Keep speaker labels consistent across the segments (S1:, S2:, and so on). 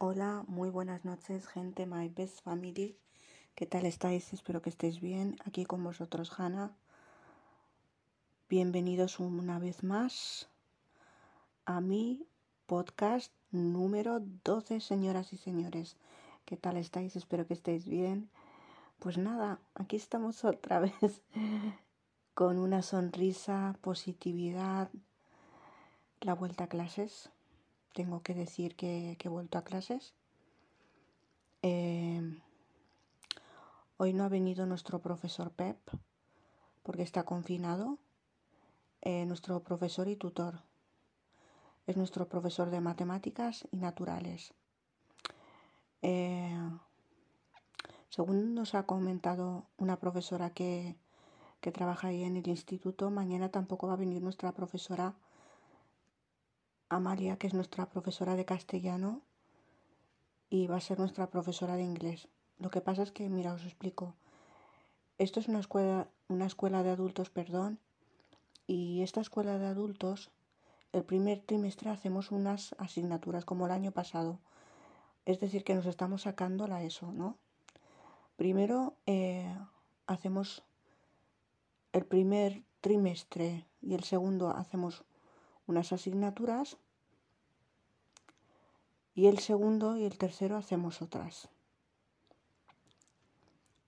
S1: Hola, muy buenas noches, gente, my best family. ¿Qué tal estáis? Espero que estéis bien. Aquí con vosotros, Hanna. Bienvenidos una vez más a mi podcast número 12, señoras y señores. ¿Qué tal estáis? Espero que estéis bien. Pues nada, aquí estamos otra vez con una sonrisa, positividad, la vuelta a clases tengo que decir que, he vuelto a clases. Em, hoy no ha venido nuestro profesor Pep porque está confinado. Eh, nuestro profesor y tutor. Es nuestro profesor de matemáticas y naturales. Eh, según nos ha comentado una profesora que, que trabaja ahí en el instituto, mañana tampoco va a venir nuestra profesora Amalia, que es nuestra profesora de castellano y va a ser nuestra profesora de inglés. Lo que pasa es que, mira, os explico. Esto es una escuela, una escuela de adultos, perdón, y esta escuela de adultos, el primer trimestre hacemos unas asignaturas como el año pasado. Es decir, que nos estamos sacando la ESO, ¿no? Primero eh, hacemos el primer trimestre y el segundo hacemos unas asignaturas y el segundo y el tercero hacemos otras.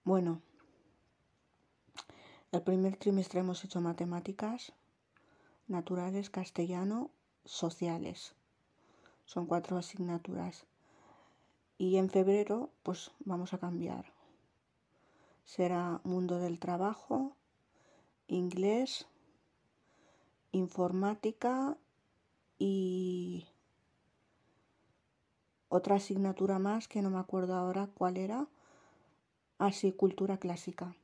S1: Bueno, el primer trimestre hemos hecho matemáticas, naturales, castellano, sociales. Son cuatro asignaturas. Y en febrero, pues vamos a cambiar. Será mundo del trabajo, inglés, informática y otra asignatura más que no me acuerdo ahora cuál era. Así, cultura clásica.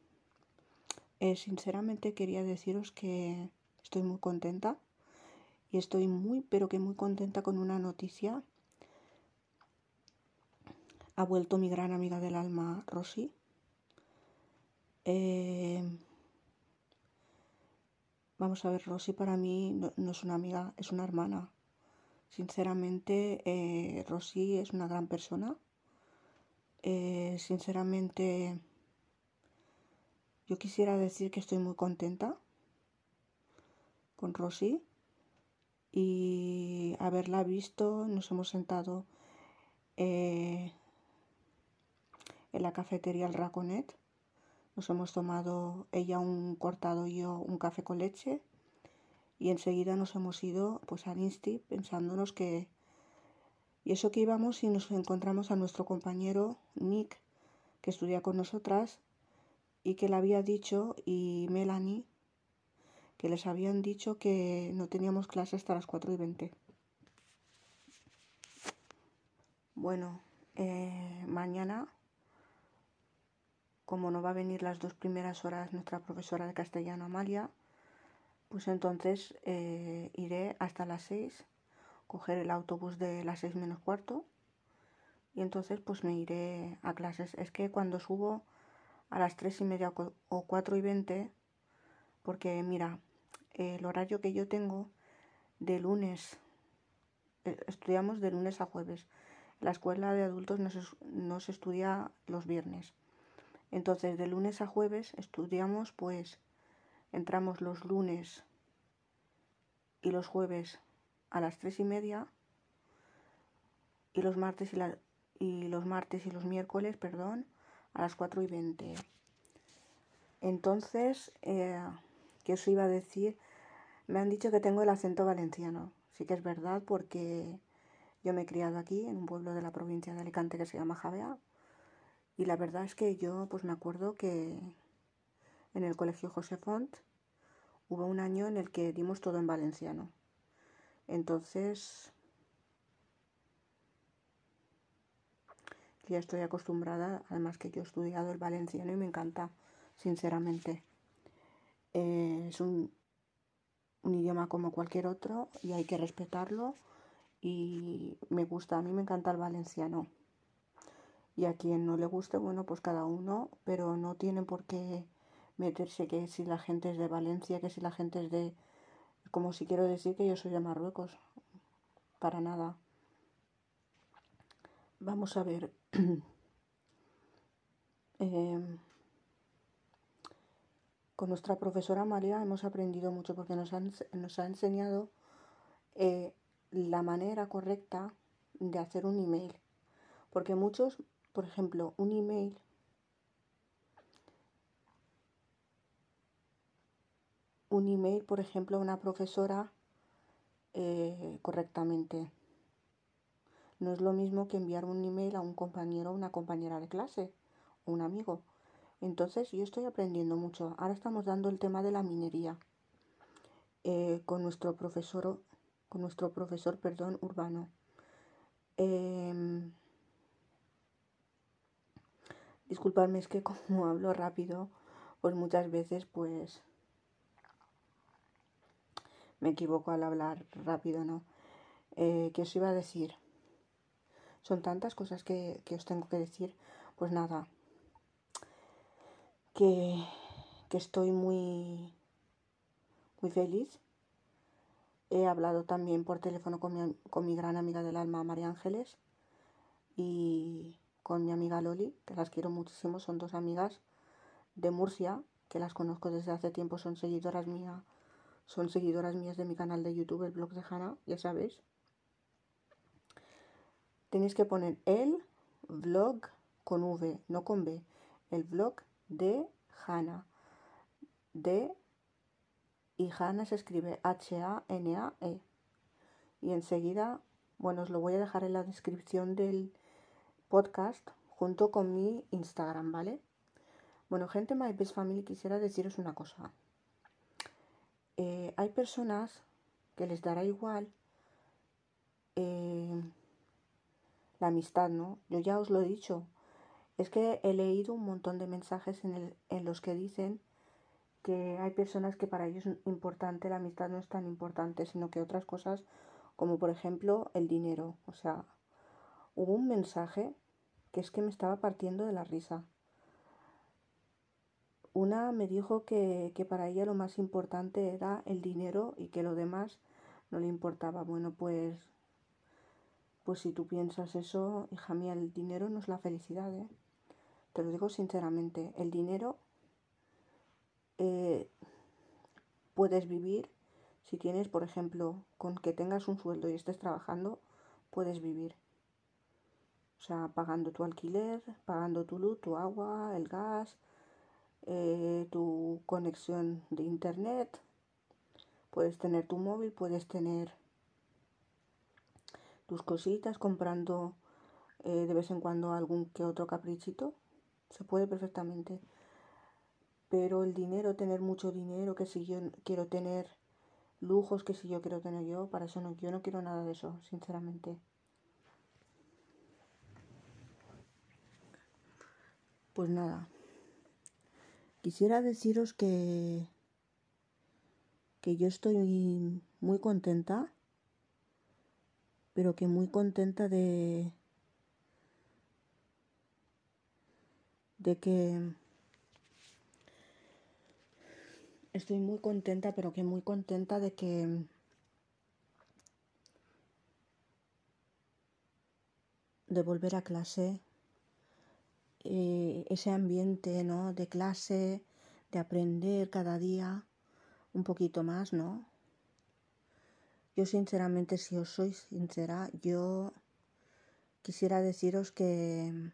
S1: Eh, sinceramente quería deciros que estoy muy contenta y estoy muy, pero que muy contenta con una noticia. Ha vuelto mi gran amiga del alma, Rosy. Eh, Vamos a ver, Rosy para mí no, es una amiga, es una hermana. Sinceramente, eh, Rosy es una gran persona. Eh, sinceramente, yo quisiera decir que estoy muy contenta con Rosy y haberla visto, nos hemos sentado eh, en la cafetería El Raconet nos hemos tomado ella un cortado y yo un café con leche y enseguida nos hemos ido pues al Insti pensándonos que y eso que íbamos y nos encontramos a nuestro compañero Nick que estudia con nosotras y que le había dicho y Melanie que les habían dicho que no teníamos clase hasta las 4 y 20. Bueno, eh, mañana como no va a venir las dos primeras horas nuestra profesora de castellano Amalia, pues entonces eh, iré hasta las seis, coger el autobús de las seis menos cuarto y entonces pues me iré a clases. Es que cuando subo a las tres y media o cuatro y veinte, porque mira, el horario que yo tengo de lunes, eh, estudiamos de lunes a jueves. La escuela de adultos no se estudia los viernes. Entonces, de lunes a jueves estudiamos, pues entramos los lunes y los jueves a las tres y media y los martes y, y los martes y los miércoles, perdón, a las cuatro y veinte. Entonces, eh, ¿qué os iba a decir? Me han dicho que tengo el acento valenciano. Sí que es verdad porque yo me he criado aquí, en un pueblo de la provincia de Alicante que se llama Javea. Y la verdad es que yo pues me acuerdo que en el colegio José Font hubo un año en el que dimos todo en valenciano. Entonces ya estoy acostumbrada, además que yo he estudiado el valenciano y me encanta, sinceramente. Eh, es un, un idioma como cualquier otro y hay que respetarlo y me gusta, a mí me encanta el valenciano y a quien no le guste, bueno, pues cada uno, pero no tienen por qué meterse que si la gente es de Valencia, que si la gente es de... como si quiero decir que yo soy de Marruecos, para nada. vamos a ver. Em, con nuestra profesora María hemos aprendido mucho porque nos, nos ha enseñado eh, la manera correcta de hacer un email. Porque muchos, por ejemplo, un email un email, por ejemplo, a una profesora eh, correctamente. No es lo mismo que enviar un email a un compañero o una compañera de clase o un amigo. Entonces yo estoy aprendiendo mucho. Ahora estamos dando el tema de la minería eh, con nuestro profesor, con nuestro profesor, perdón, urbano. Eh, disculpadme, es que como hablo rápido, pues muchas veces pues me equivoco al hablar rápido, ¿no? Eh, ¿Qué os iba a decir? Son tantas cosas que, que os tengo que decir. Pues nada, que, estoy muy, muy feliz. He hablado también por teléfono con mi, con mi gran amiga del alma, María Ángeles, y con mi amiga Loli, que las quiero muchísimo, son dos amigas de Murcia, que las conozco desde hace tiempo, son seguidoras mías, son seguidoras mías de mi canal de YouTube, el blog de Hanna, ya sabéis. Tenéis que poner el vlog con V, no con B, el vlog de Hannah. De y Hannah se escribe H-A-N-A-E. Y enseguida, bueno, os lo voy a dejar en la descripción del podcast junto con mi Instagram, ¿vale? Bueno, gente My Best Family, quisiera deciros una cosa. Eh, hay personas que les dará igual eh, la amistad, ¿no? Yo ya os lo he dicho, es que he leído un montón de mensajes en, en los que dicen que hay personas que para ellos es importante, la amistad no es tan importante, sino que otras cosas, como por ejemplo el dinero. O sea, hubo un mensaje que es que me estaba partiendo de la risa. Una me dijo que, que para ella lo más importante era el dinero y que lo demás no le importaba. Bueno, pues, pues si tú piensas eso, hija mía, el dinero no es la felicidad, ¿eh? Te lo digo sinceramente, el dinero eh, puedes vivir si tienes, por ejemplo, con que tengas un sueldo y estés trabajando, puedes vivir. Sea, pagando tu alquiler, pagando tu luz, tu agua, el gas, eh, tu conexión de internet. Puedes tener tu móvil, puedes tener tus cositas, comprando eh, de vez en cuando algún que otro caprichito. Se puede perfectamente. Pero el dinero, tener mucho dinero, que si yo quiero tener lujos, que si yo quiero tener yo, para eso no, yo no quiero nada de eso, sinceramente. Pues nada. Quisiera deciros que que yo estoy muy contenta, pero que muy contenta de de que estoy muy contenta, pero que muy contenta de que de volver a clase, eh, ese ambiente, ¿no? De clase, de aprender cada día un poquito más, ¿no? Yo sinceramente, si os soy sincera, yo quisiera deciros que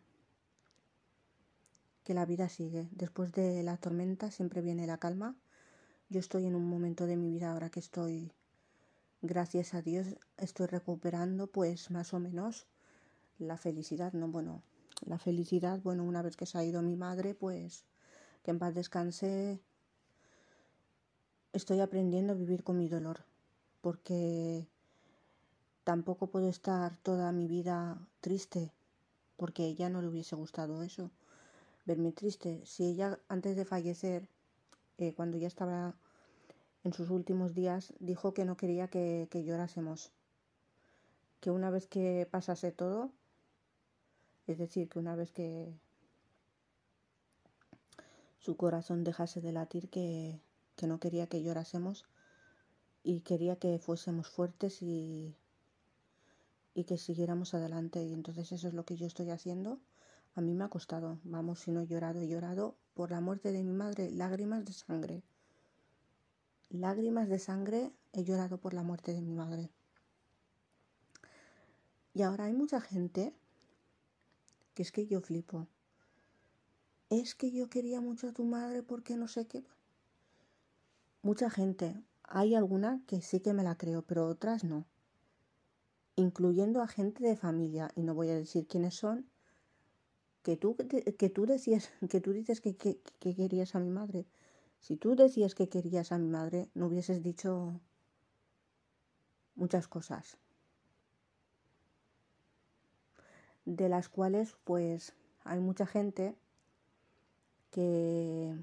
S1: que la vida sigue. Después de la tormenta siempre viene la calma. Yo estoy en un momento de mi vida ahora que estoy, gracias a Dios, estoy recuperando pues más o menos la felicidad, ¿no? Bueno, la felicidad, bueno, una vez que se ha ido mi madre, pues que en paz descanse, estoy aprendiendo a vivir con mi dolor, porque tampoco puedo estar toda mi vida triste, porque a ella no le hubiese gustado eso verme triste. Si ella antes de fallecer, eh, cuando ya estaba en sus últimos días, dijo que no quería que, que llorásemos. Que una vez que pasase todo, es decir, que una vez que su corazón dejase de latir, que, que no quería que llorásemos y quería que fuésemos fuertes y, y que siguiéramos adelante. Y entonces eso es lo que yo estoy haciendo. A mí me ha costado, vamos, si no he llorado, he llorado por la muerte de mi madre, lágrimas de sangre. Lágrimas de sangre he llorado por la muerte de mi madre. Y ahora hay mucha gente que es que yo flipo. Es que yo quería mucho a tu madre porque no sé qué. Mucha gente, hay alguna que sí que me la creo, pero otras no. Incluyendo a gente de familia, y no voy a decir quiénes son, que tú, que tú decías, que tú dices que, que, que querías a mi madre. Si tú decías que querías a mi madre, no hubieses dicho muchas cosas. De las cuales, pues, hay mucha gente que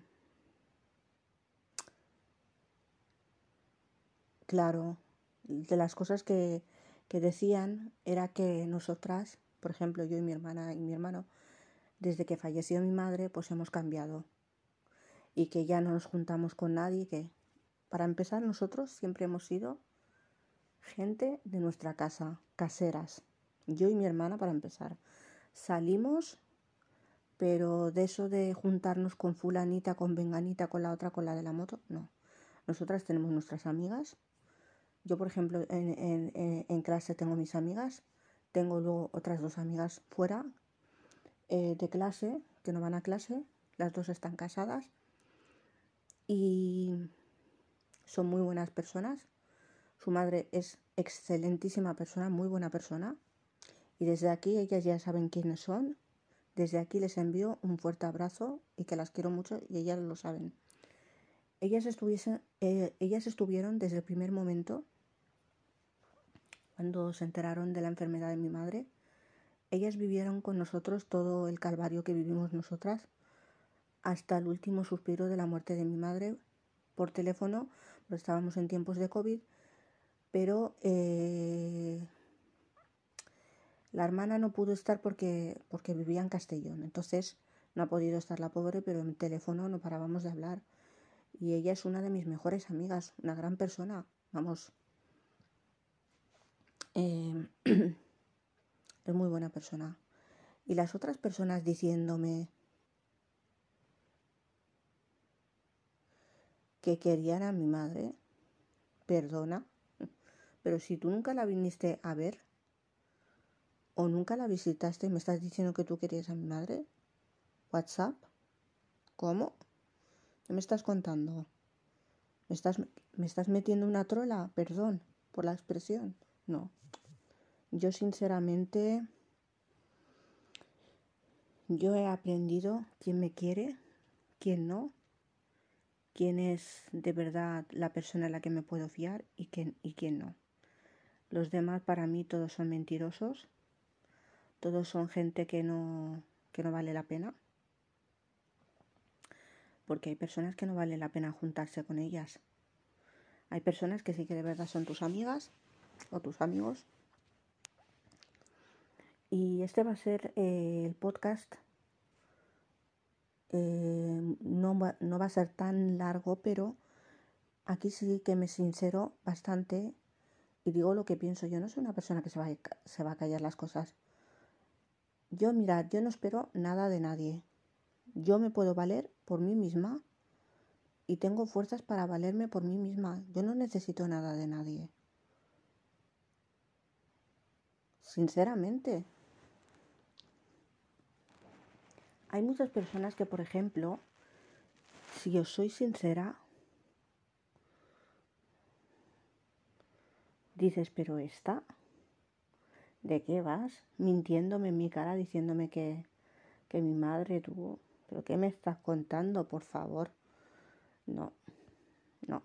S1: claro, de las cosas que, que decían era que nosotras, por ejemplo, yo y mi hermana y mi hermano, desde que falleció mi madre, pues hemos cambiado. Y que ya no nos juntamos con nadie, que para empezar nosotros siempre hemos sido gente de nuestra casa, caseras. Yo y mi hermana para empezar. Salimos, pero de eso de juntarnos con fulanita, con venganita, con la otra, con la de la moto, no. Nosotras tenemos nuestras amigas yo, por ejemplo, en, clase tengo mis amigas, tengo luego otras dos amigas fuera eh, de clase, que no van a clase, las dos están casadas y son muy buenas personas. Su madre es excelentísima persona, muy buena persona. Y desde aquí ellas ya saben quiénes son. Desde aquí les envío un fuerte abrazo y que las quiero mucho y ellas lo saben. Ellas, eh, ellas estuvieron desde el primer momento, cuando se enteraron de la enfermedad de mi madre. Ellas vivieron con nosotros todo el calvario que vivimos nosotras, hasta el último suspiro de la muerte de mi madre por teléfono, porque estábamos en tiempos de COVID, pero eh, la hermana no pudo estar porque, porque vivía en Castellón, entonces no ha podido estar la pobre, pero en teléfono no parábamos de hablar y ella es una de mis mejores amigas, una gran persona, vamos. Eh, es muy buena persona. Y las otras personas diciéndome que querían a mi madre, perdona, pero si tú nunca la viniste a ver o nunca la visitaste y me estás diciendo que tú querías a mi madre, WhatsApp, ¿cómo? ¿Qué me estás contando? ¿Me estás, ¿Me estás metiendo una trola? Perdón por la expresión. No. Yo sinceramente, yo he aprendido quién me quiere, quién no, quién es de verdad la persona en la que me puedo fiar y quién, y quién no. Los demás para mí todos son mentirosos, todos son gente que no, que no vale la pena porque hay personas que no vale la pena juntarse con ellas. Hay personas que sí que de verdad son tus amigas o tus amigos. Y este va a ser eh, el podcast. Eh, no, va, no va a ser tan largo, pero aquí sí que me sincero bastante y digo lo que pienso. Yo no soy una persona que se va a, se va a callar las cosas. Yo, mirad, yo no espero nada de nadie. Yo me puedo valer por mí misma y tengo fuerzas para valerme por mí misma. Yo no necesito nada de nadie. Sinceramente. Hay muchas personas que, por ejemplo, si yo soy sincera, dices, pero esta, ¿de qué vas? Mintiéndome en mi cara, diciéndome que, que mi madre tuvo ¿Pero qué me estás contando, por favor? No, no.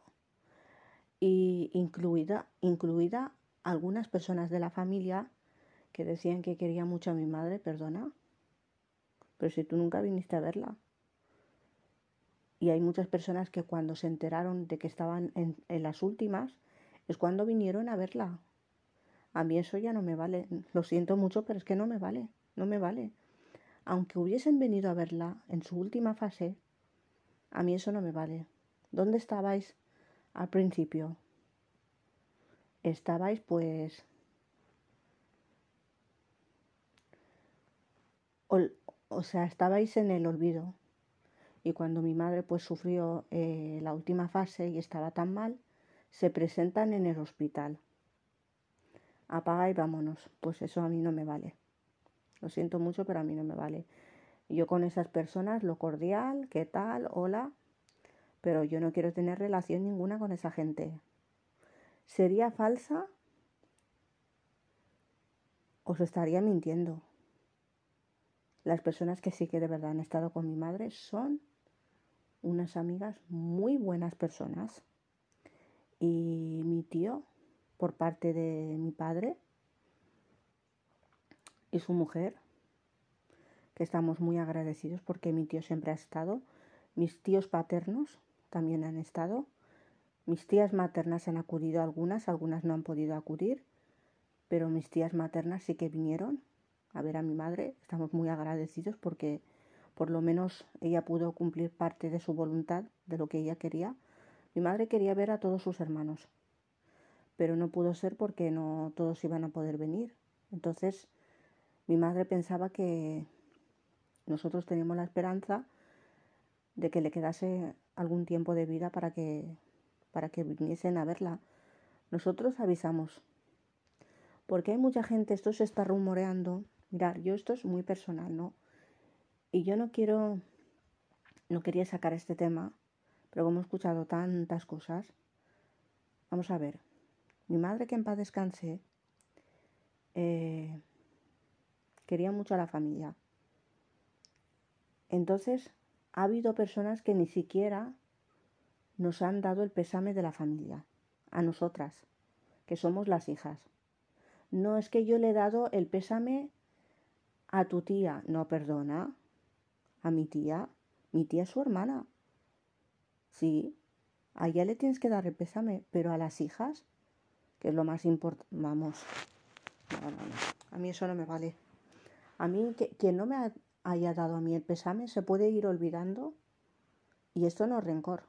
S1: Y incluida, incluida algunas personas de la familia que decían que quería mucho a mi madre, perdona. Pero si tú nunca viniste a verla. Y hay muchas personas que cuando se enteraron de que estaban en, en las últimas, es cuando vinieron a verla. A mí eso ya no me vale. Lo siento mucho, pero es que no me vale. No me vale. Aunque hubiesen venido a verla en su última fase, a mí eso no me vale. ¿Dónde estabais al principio? Estabais pues... O, o sea, estabais en el olvido. Y cuando mi madre pues sufrió eh, la última fase y estaba tan mal, se presentan en el hospital. Apaga y vámonos. Pues eso a mí no me vale. Lo siento mucho, pero a mí no me vale. Yo con esas personas, lo cordial, ¿qué tal? Hola. Pero yo no quiero tener relación ninguna con esa gente. ¿Sería falsa? Os estaría mintiendo. Las personas que sí que de verdad han estado con mi madre son unas amigas muy buenas personas. Y mi tío, por parte de mi padre, y su mujer, que estamos muy agradecidos porque mi tío siempre ha estado. Mis tíos paternos también han estado. Mis tías maternas han acudido algunas, algunas no han podido acudir, pero mis tías maternas sí que vinieron a ver a mi madre. Estamos muy agradecidos porque por lo menos ella pudo cumplir parte de su voluntad, de lo que ella quería. Mi madre quería ver a todos sus hermanos, pero no pudo ser porque no todos iban a poder venir. Entonces, mi madre pensaba que nosotros teníamos la esperanza de que le quedase algún tiempo de vida para que para que viniesen a verla. Nosotros avisamos. Porque hay mucha gente, esto se está rumoreando, Mirar, yo esto es muy personal, ¿no? Y yo no quiero, no quería sacar este tema, pero como he escuchado tantas cosas, vamos a ver. Mi madre, que en paz descanse, eh, quería mucho a la familia. Entonces, ha habido personas que ni siquiera nos han dado el pésame de la familia, a nosotras, que somos las hijas. No es que yo le he dado el pésame a tu tía, no, perdona, a mi tía, mi tía es su hermana. Sí, a ella le tienes que dar el pésame, pero a las hijas, es lo más importante, vamos, a mí eso no me vale. A mí, que, quien no me haya dado a mí el pésame se puede ir olvidando y esto no es rencor.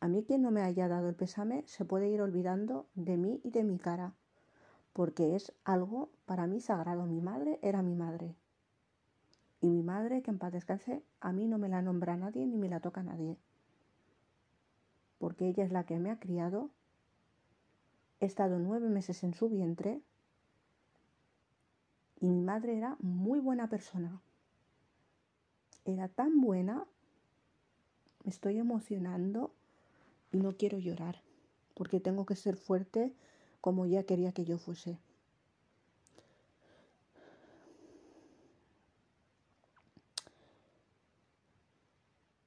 S1: A mí quien no me haya dado el pésame se puede ir olvidando de mí y de mi cara porque es algo para mí sagrado. Mi madre era mi madre. Y mi madre, que en paz descanse, a mí no me la nombra nadie ni me la toca nadie. Porque ella es la que me ha criado. He estado nueve meses en su vientre. Y mi madre era muy buena persona. Era tan buena. Me estoy emocionando y no quiero llorar. Porque tengo que ser fuerte como ella quería que yo fuese.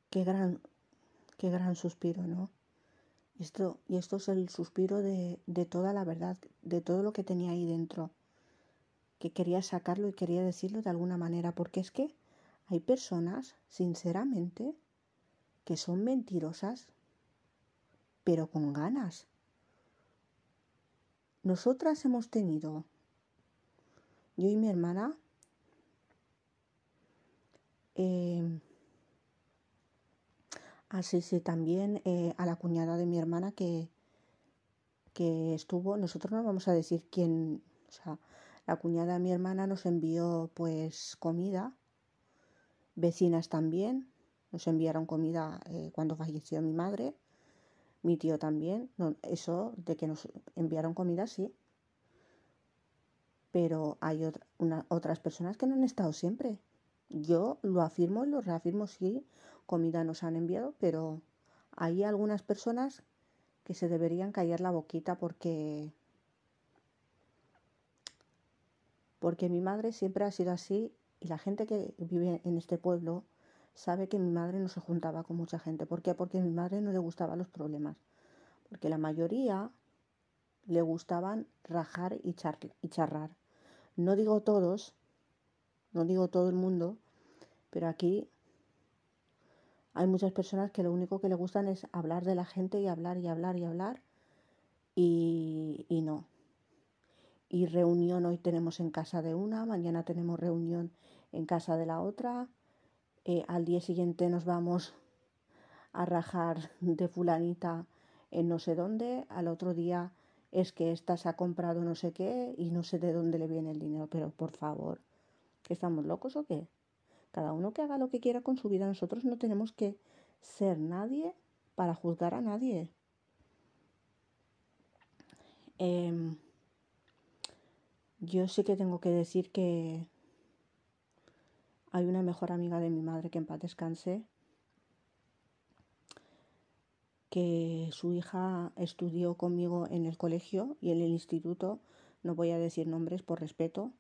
S1: Qué gran, qué gran suspiro, ¿no? Esto, y esto es el suspiro de, de toda la verdad, de todo lo que tenía ahí dentro, que quería sacarlo y quería decirlo de alguna manera, porque es que hay personas, sinceramente, que son mentirosas, pero con ganas. Nosotras hemos tenido, yo y mi hermana, eh, así sí, también eh, a la cuñada de mi hermana que, que estuvo, nosotros no vamos a decir quién, o sea, la cuñada de mi hermana nos envió pues comida, vecinas también, nos enviaron comida eh, cuando falleció mi madre mi tío también, eso de que nos enviaron comida, sí. Pero hay otras personas que no han estado siempre. Yo lo afirmo y lo reafirmo, sí, comida nos han enviado, pero hay algunas personas que se deberían callar la boquita porque porque mi madre siempre ha sido así y la gente que vive en este pueblo sabe que mi madre no se juntaba con mucha gente. ¿Por qué? Porque a mi madre no le gustaban los problemas. Porque la mayoría le gustaban rajar y, y charrar. No digo todos, no digo todo el mundo, pero aquí hay muchas personas que lo único que le gustan es hablar de la gente y hablar y hablar y hablar. Y, no. Y reunión hoy tenemos en casa de una, mañana tenemos reunión en casa de la otra eh, al día siguiente nos vamos a rajar de fulanita en no sé dónde, al otro día es que ésta se ha comprado no sé qué y no sé de dónde le viene el dinero, pero por favor, ¿Que estamos locos o qué? Cada uno que haga lo que quiera con su vida. Nosotros no tenemos que ser nadie para juzgar a nadie. Em, yo sí que tengo que decir que hay una mejor amiga de mi madre que en paz descanse, que su hija estudió conmigo en el colegio y en el instituto. No voy a decir nombres por respeto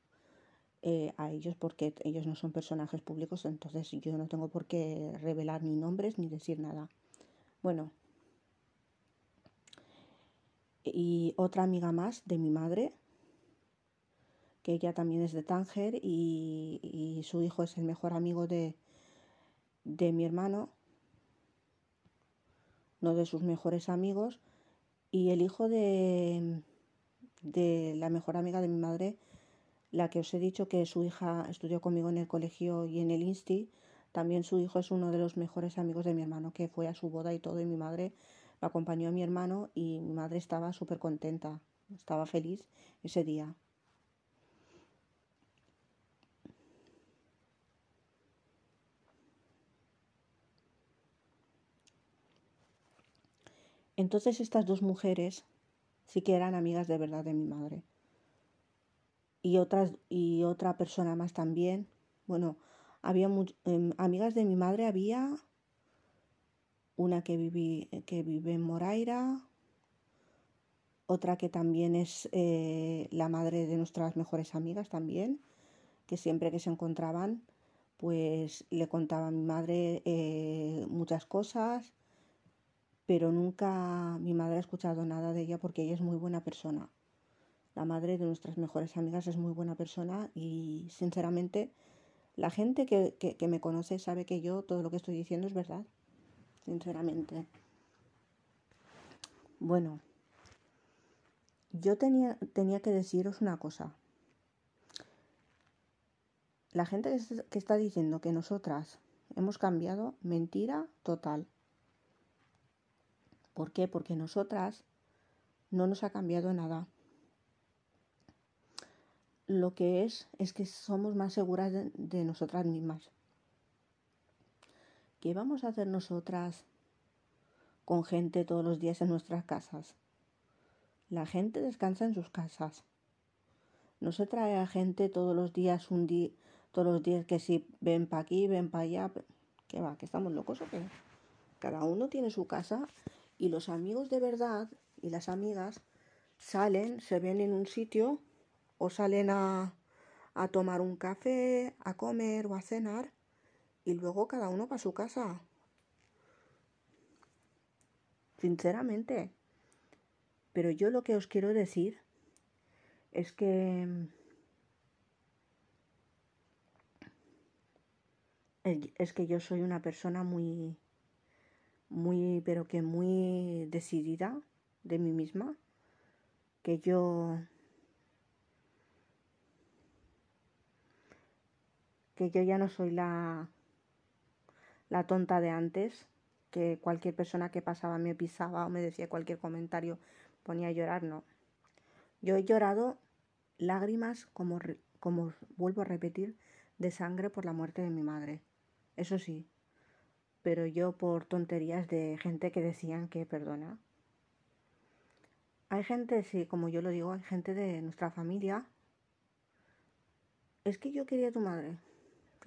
S1: eh, a ellos porque ellos no son personajes públicos, entonces yo no tengo por qué revelar ni nombres ni decir nada. Bueno, y otra amiga más de mi madre, que ella también es de Tánger y, su hijo es el mejor amigo de, de mi hermano, uno de sus mejores amigos, y el hijo de, de la mejor amiga de mi madre, la que os he dicho que su hija estudió conmigo en el colegio y en el Insti, también su hijo es uno de los mejores amigos de mi hermano, que fue a su boda y todo, y mi madre lo acompañó a mi hermano y mi madre estaba súper contenta, estaba feliz ese día. Entonces estas dos mujeres sí que eran amigas de verdad de mi madre. Y otras y otra persona más también. Bueno, había em, amigas de mi madre había una que, que vive en Moraira, otra que también es eh, la madre de nuestras mejores amigas también, que siempre que se encontraban, pues le contaba a mi madre eh, muchas cosas, pero nunca mi madre ha escuchado nada de ella porque ella es muy buena persona. La madre de nuestras mejores amigas es muy buena persona y sinceramente la gente que, que me conoce sabe que yo todo lo que estoy diciendo es verdad sinceramente. Bueno, yo tenía, tenía que deciros una cosa. La gente que está diciendo que nosotras hemos cambiado, mentira total. ¿Por qué? Porque nosotras no nos ha cambiado nada. Lo que es es que somos más seguras de nosotras mismas. ¿Qué vamos a hacer nosotras con gente todos los días en nuestras casas? La gente descansa en sus casas. No se trae a gente todos los días, un día, todos los días que si ven para aquí, ven para allá. ¿Qué va? ¿Que estamos locos o qué? Cada uno tiene su casa y los amigos de verdad y las amigas salen, se ven en un sitio o salen a, a tomar un café, a comer o a cenar y luego cada uno para su casa. Sinceramente. Pero yo lo que os quiero decir es que es que yo soy una persona muy muy pero que muy decidida de mí misma que yo que yo ya no soy la la tonta de antes, que cualquier persona que pasaba me pisaba o me decía cualquier comentario ponía a llorar, no. Yo he llorado lágrimas, como, como vuelvo a repetir, de sangre por la muerte de mi madre. Eso sí, pero yo por tonterías de gente que decían que perdona. Hay gente, sí, como yo lo digo, hay gente de nuestra familia. Es que yo quería a tu madre.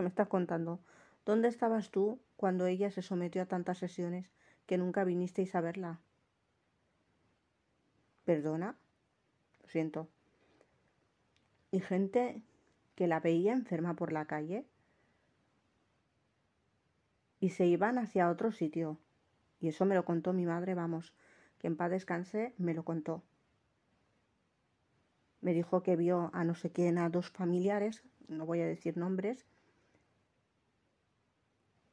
S1: ¿Qué me estás contando? ¿Dónde estabas tú cuando ella se sometió a tantas sesiones que nunca vinisteis a verla? ¿Perdona? Lo siento. Y gente que la veía enferma por la calle y se iban hacia otro sitio. Y eso me lo contó mi madre, vamos, que en paz descanse, me lo contó. Me dijo que vio a no sé quién, a dos familiares, no voy a decir nombres,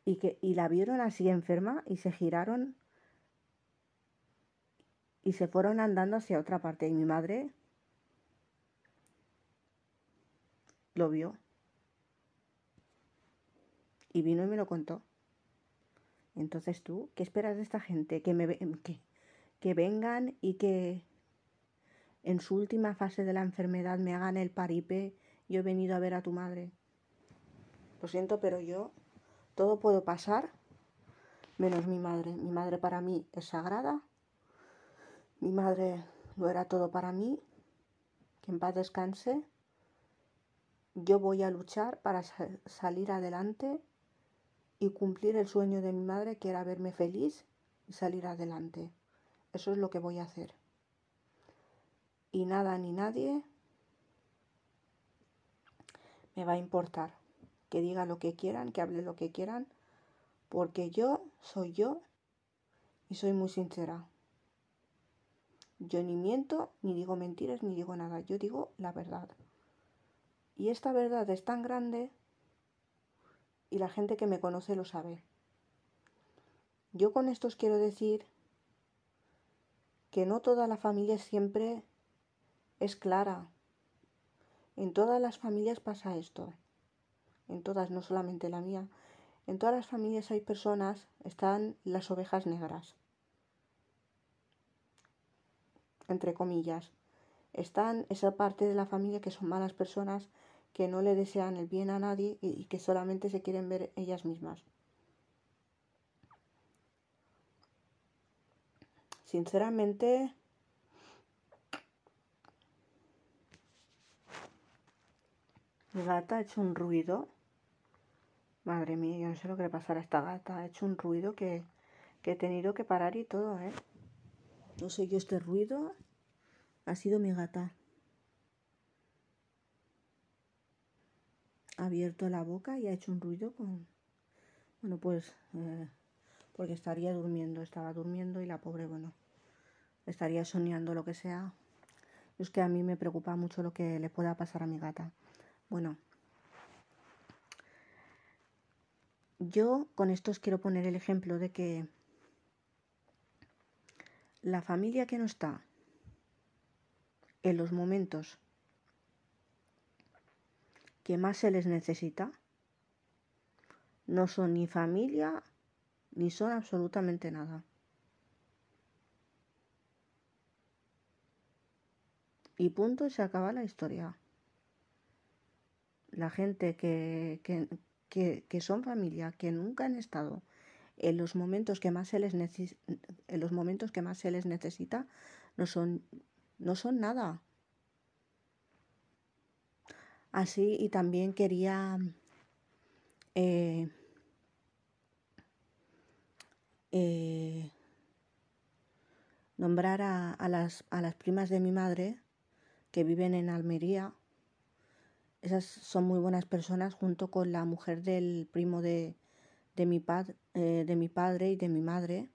S1: y, que, y la vieron así enferma y se giraron y se fueron andando hacia otra parte. Y mi madre lo vio. Y vino y me lo contó. Entonces tú, ¿qué esperas de esta gente? Que, me, que, que vengan y que en su última fase de la enfermedad me hagan el paripé. Yo he venido a ver a tu madre. Lo siento, pero yo todo puedo pasar menos mi madre. Mi madre para mí es sagrada. Mi madre lo era todo para mí. Que en paz descanse. Yo voy a luchar para salir adelante y cumplir el sueño de mi madre, que era verme feliz y salir adelante. Eso es lo que voy a hacer. Y nada ni nadie me va a importar. Que diga lo que quieran, que hable lo que quieran, porque yo soy yo y soy muy sincera. Yo ni miento, ni digo mentiras, ni digo nada. Yo digo la verdad. Y esta verdad es tan grande y la gente que me conoce lo sabe. Yo con esto os quiero decir que no toda la familia siempre es clara. En todas las familias pasa esto. En todas, no solamente la mía. En todas las familias hay personas, están las ovejas negras. Entre comillas. Están esa parte de la familia que son malas personas que no le desean el bien a nadie y que solamente se quieren ver ellas mismas. Sinceramente, gata ha hecho un ruido. Madre mía, yo no sé lo que le pasará a esta gata. Ha hecho un ruido que, que he tenido que parar y todo, ¿eh? No sé yo este ruido. Ha sido mi gata. ha abierto la boca y ha hecho un ruido con... Bueno, pues... Eh, porque estaría durmiendo, estaba durmiendo y la pobre, bueno, estaría soñando lo que sea. Es que a mí me preocupa mucho lo que le pueda pasar a mi gata. Bueno, yo con esto os quiero poner el ejemplo de que la familia que no está en los momentos que más se les necesita no son ni familia ni son absolutamente nada. Y punto, se acaba la historia. La gente que, que, son familia, que nunca han estado en los momentos que más se les en los momentos que más se les necesita, no son, no son nada. Así y también quería eh, eh, nombrar a, las, a las primas de mi madre que viven en Almería. Esas son muy buenas personas junto con la mujer del primo de, de, mi, eh, de mi padre y de mi madre.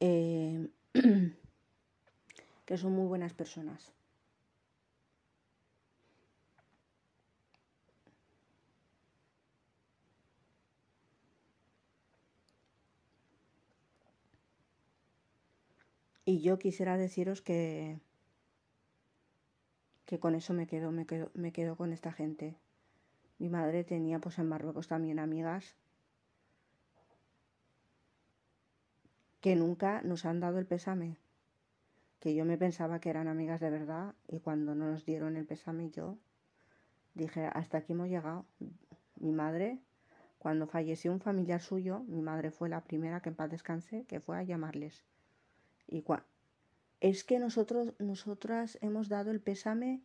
S1: que son muy buenas personas. Y yo quisiera deciros que, que con eso me quedo, me quedo, me quedo con esta gente. Mi madre tenía pues en Marruecos también amigas que nunca nos han dado el pésame. Que yo me pensaba que eran amigas de verdad y cuando no nos dieron el pésame yo dije, hasta aquí hemos llegado. Mi madre, cuando falleció un familiar suyo, mi madre fue la primera que en paz descanse, que fue a llamarles. Y es que nosotros, nosotras hemos dado el pésame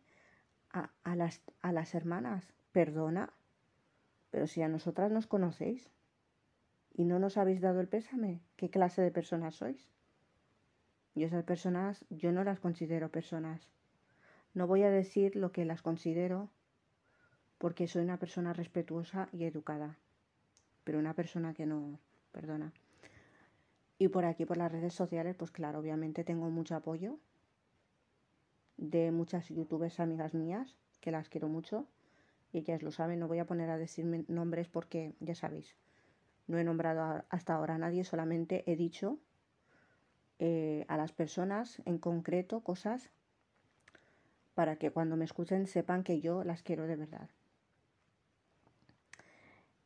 S1: a, a, las, a las hermanas. Perdona, pero si a nosotras nos conocéis y no nos habéis dado el pésame, ¿qué clase de personas sois? Y esas personas yo no las considero personas. No voy a decir lo que las considero porque soy una persona respetuosa y educada, pero una persona que no, perdona. Y por aquí, por las redes sociales, pues claro, obviamente tengo mucho apoyo de muchas youtubers amigas mías, que las quiero mucho, y ellas lo saben, no voy a poner a decirme nombres porque ya sabéis, no he nombrado hasta ahora a nadie, solamente he dicho eh, a las personas en concreto cosas para que cuando me escuchen sepan que yo las quiero de verdad.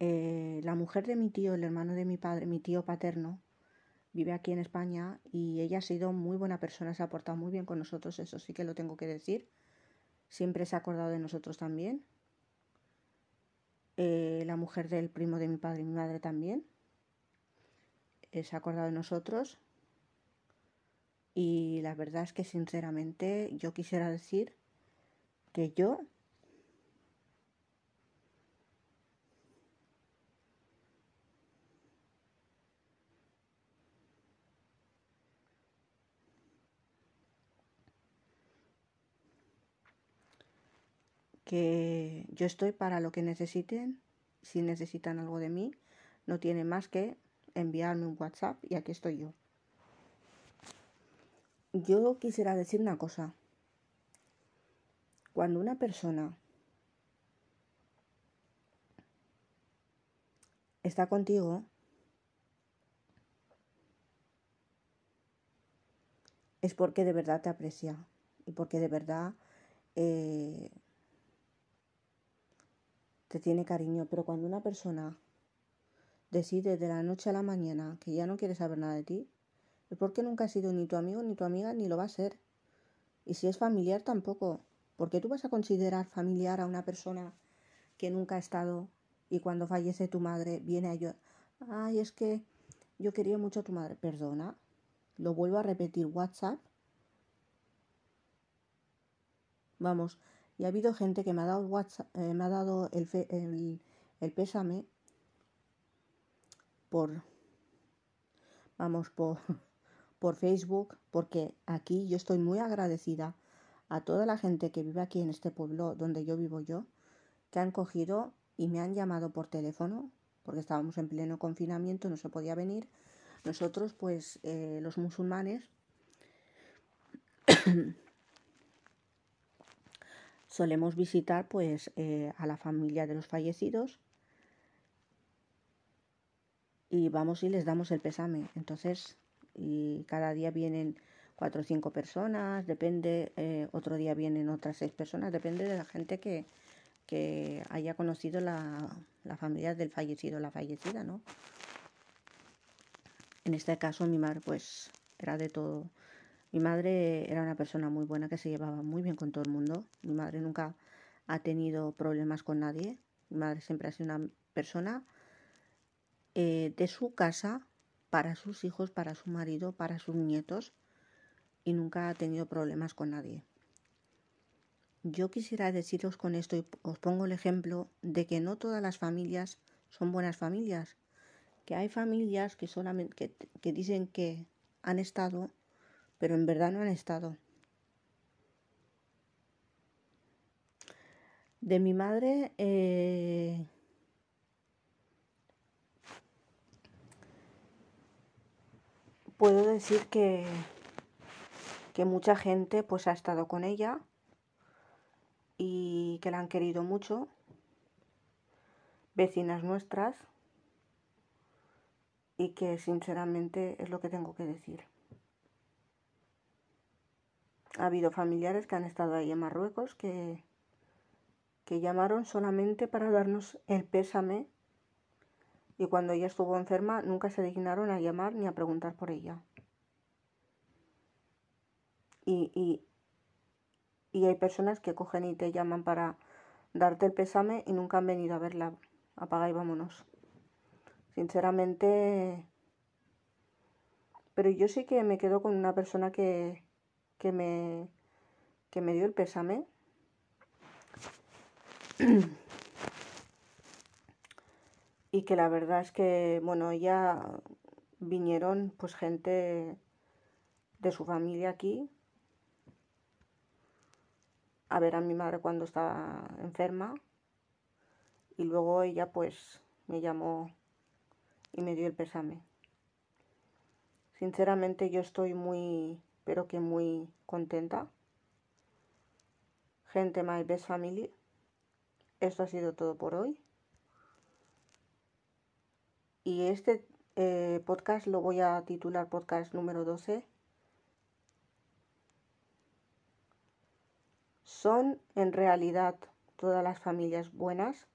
S1: Eh, la mujer de mi tío, el hermano de mi padre, mi tío paterno, vive aquí en España y ella ha sido muy buena persona, se ha portado muy bien con nosotros, eso sí que lo tengo que decir. Siempre se ha acordado de nosotros también. eh, la mujer del primo de mi padre y mi madre también. Eh, se ha acordado de nosotros. Y la verdad es que sinceramente yo quisiera decir que yo que yo estoy para lo que necesiten. Si necesitan algo de mí, no tienen más que enviarme un WhatsApp y aquí estoy yo. Yo quisiera decir una cosa. Cuando una persona está contigo, es porque de verdad te aprecia y porque de verdad eh, te tiene cariño, pero cuando una persona decide de la noche a la mañana que ya no quiere saber nada de ti, es porque nunca ha sido ni tu amigo, ni tu amiga, ni lo va a ser. Y si es familiar, tampoco. Porque tú vas a considerar familiar a una persona que nunca ha estado y cuando fallece tu madre viene a yo, ay, es que yo quería mucho a tu madre. Perdona, lo vuelvo a repetir, WhatsApp. Vamos, y ha habido gente que me ha dado WhatsApp, eh, me ha dado el, el, pésame por, vamos, por, por Facebook, porque aquí yo estoy muy agradecida a toda la gente que vive aquí en este pueblo donde yo vivo yo, que han cogido y me han llamado por teléfono, porque estábamos en pleno confinamiento, no se podía venir. Nosotros, pues, eh, los musulmanes, solemos visitar pues eh, a la familia de los fallecidos y vamos y les damos el pésame. Entonces, y cada día vienen cuatro o cinco personas, depende, eh, otro día vienen otras seis personas, depende de la gente que, que haya conocido la, la familia del fallecido, la fallecida, ¿no? En este caso mi madre pues era de todo mi madre era una persona muy buena que se llevaba muy bien con todo el mundo. Mi madre nunca ha tenido problemas con nadie. Mi madre siempre ha sido una persona eh, de su casa para sus hijos, para su marido, para sus nietos y nunca ha tenido problemas con nadie. Yo quisiera deciros con esto y os pongo el ejemplo de que no todas las familias son buenas familias, que hay familias que solamente que dicen que han estado pero en verdad no han estado. De mi madre, eh, puedo decir que, que mucha gente pues ha estado con ella y que la han querido mucho, vecinas nuestras, y que sinceramente es lo que tengo que decir. Ha habido familiares que han estado ahí en Marruecos que, que llamaron solamente para darnos el pésame y cuando ella estuvo enferma nunca se dignaron a llamar ni a preguntar por ella. Y, y, y hay personas que cogen y te llaman para darte el pésame y nunca han venido a verla. Apaga y vámonos. Sinceramente... Pero yo sí que me quedo con una persona que, que me, que me dio el pésame. y que la verdad es que, bueno, ya vinieron pues gente de su familia aquí a ver a mi madre cuando estaba enferma y luego ella pues me llamó y me dio el pésame. Sinceramente yo estoy muy pero que muy contenta. Gente, my best family. Esto ha sido todo por hoy. Y este eh, podcast lo voy a titular podcast número 12. ¿Son en realidad todas las familias buenas?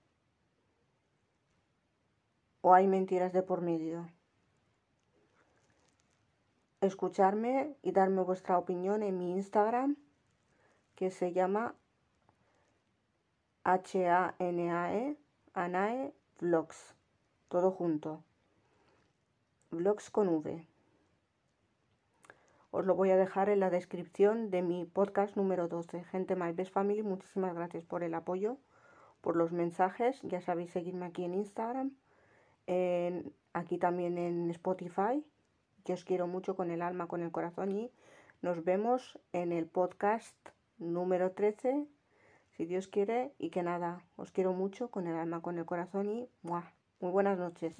S1: ¿O hay mentiras de por medio? Escucharme y darme vuestra opinión en mi Instagram que se llama H-A-N-A-E Anae Vlogs. Todo junto. Vlogs con V. Os lo voy a dejar en la descripción de mi podcast número 12. Gente My Best Family, muchísimas gracias por el apoyo, por los mensajes. Ya sabéis seguirme aquí en Instagram, aquí también en Spotify. Que os quiero mucho con el alma, con el corazón y nos vemos en el podcast número 13, si Dios quiere, y que nada, os quiero mucho con el alma, con el corazón y muy buenas noches.